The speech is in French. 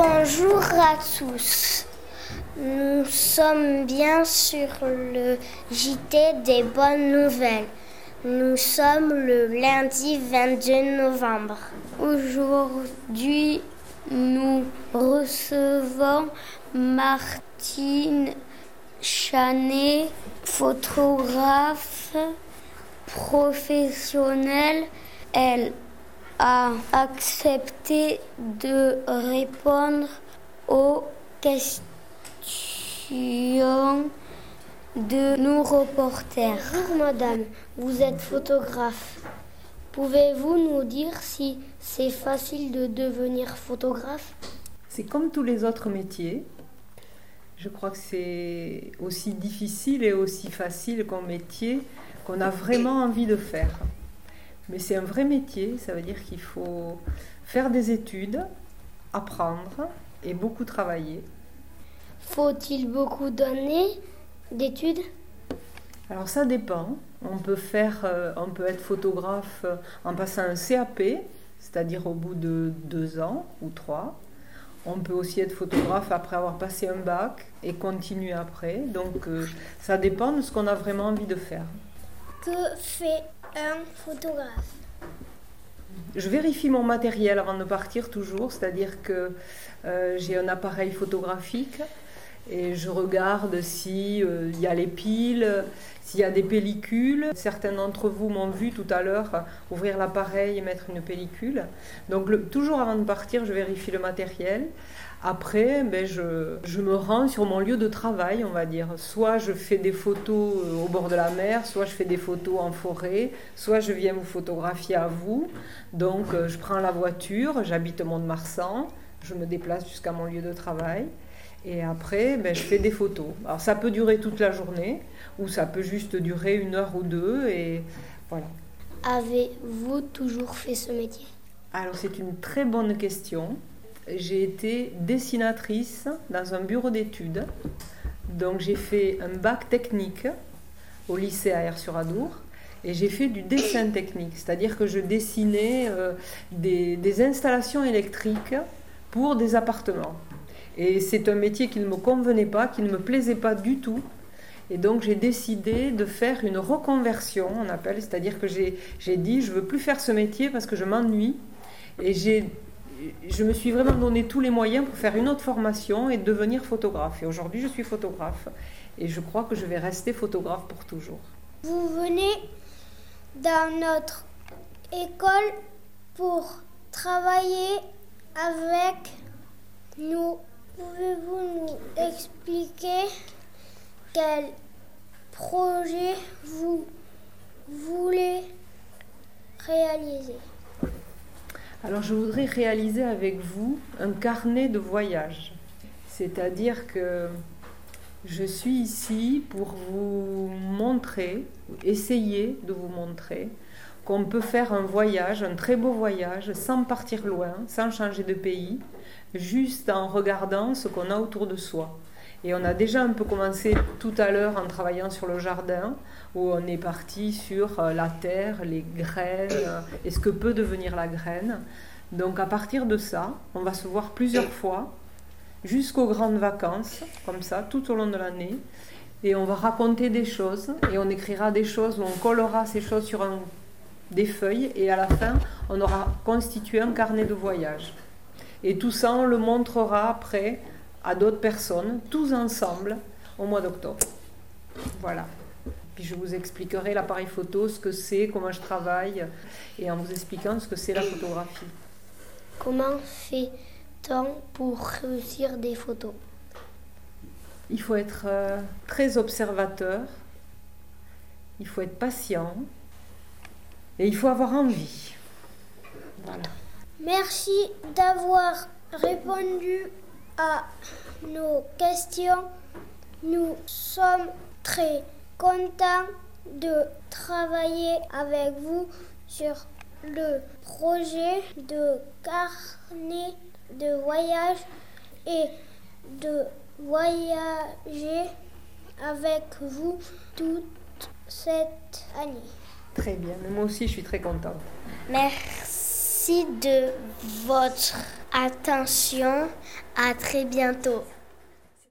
Bonjour à tous. Nous sommes bien sur le JT des bonnes nouvelles. Nous sommes le lundi 22 novembre. Aujourd'hui, nous recevons Martine Chanet, photographe professionnelle. Elle a accepté de répondre aux questions de nos reporters. Bonjour madame, vous êtes photographe. Pouvez-vous nous dire si c'est facile de devenir photographe? C'est comme tous les autres métiers. Je crois que c'est aussi difficile et aussi facile qu'un métier qu'on a vraiment envie de faire. Mais c'est un vrai métier, ça veut dire qu'il faut faire des études, apprendre et beaucoup travailler. Faut-il beaucoup d'années d'études? Alors ça dépend. On peut faire, euh, on peut être photographe euh, en passant un CAP, c'est-à-dire au bout de deux ans ou trois. On peut aussi être photographe après avoir passé un bac et continuer après. Donc euh, ça dépend de ce qu'on a vraiment envie de faire. Que fait un photographe. Je vérifie mon matériel avant de partir toujours, c'est-à-dire que j'ai un appareil photographique et je regarde s'il euh, y a les piles, s'il y a des pellicules. Certains d'entre vous m'ont vu tout à l'heure ouvrir l'appareil et mettre une pellicule. Donc toujours avant de partir, je vérifie le matériel. Après, ben, je, je, me rends sur mon lieu de travail, on va dire. Soit je fais des photos euh, au bord de la mer, soit je fais des photos en forêt, soit je viens vous photographier à vous. Donc euh, je prends la voiture, j'habite Mont-de-Marsan, je me déplace jusqu'à mon lieu de travail. Et après, ben, je fais des photos. Alors ça peut durer toute la journée ou ça peut juste durer une heure ou deux et voilà. Avez-vous toujours fait ce métier? Alors c'est une très bonne question. J'ai été dessinatrice dans un bureau d'études. Donc j'ai fait un bac technique au lycée à sur adour et j'ai fait du dessin technique, c'est-à-dire que je dessinais euh, des installations électriques pour des appartements. Et c'est un métier qui ne me convenait pas, qui ne me plaisait pas du tout. Et donc j'ai décidé de faire une reconversion, on appelle, c'est-à-dire que j'ai dit je veux plus faire ce métier parce que je m'ennuie. Et je me suis vraiment donné tous les moyens pour faire une autre formation et devenir photographe. Et aujourd'hui je suis photographe. Et je crois que je vais rester photographe pour toujours. Vous venez dans notre école pour travailler avec nous Pouvez-vous nous expliquer quel projet vous voulez réaliser? Alors je voudrais réaliser avec vous un carnet de voyage. C'est-à-dire que je suis ici pour vous montrer, essayer de vous montrer qu'on peut faire un voyage, un très beau voyage, sans partir loin, sans changer de pays, juste en regardant ce qu'on a autour de soi. Et on a déjà un peu commencé tout à l'heure en travaillant sur le jardin, où on est parti sur euh, la terre, les graines, euh, et ce que peut devenir la graine. Donc à partir de ça, on va se voir plusieurs fois, jusqu'aux grandes vacances, comme ça, tout au long de l'année. Et on va raconter des choses, et on écrira des choses, on collera ces choses sur des feuilles, et à la fin, on aura constitué un carnet de voyage. Et tout ça, on le montrera après à d'autres personnes, tous ensemble, au mois d'octobre. Voilà. Puis je vous expliquerai l'appareil photo, ce que c'est, comment je travaille, et en vous expliquant ce que c'est la photographie. Comment pour réussir des photos Il faut être euh, très observateur, il faut être patient, et il faut avoir envie. Voilà. Merci d'avoir répondu à nos questions. Nous sommes très contents de travailler avec vous sur le projet de carnet de voyage et de voyager avec vous toute cette année. Très bien, moi aussi je suis très contente. Merci. De votre attention. À très bientôt.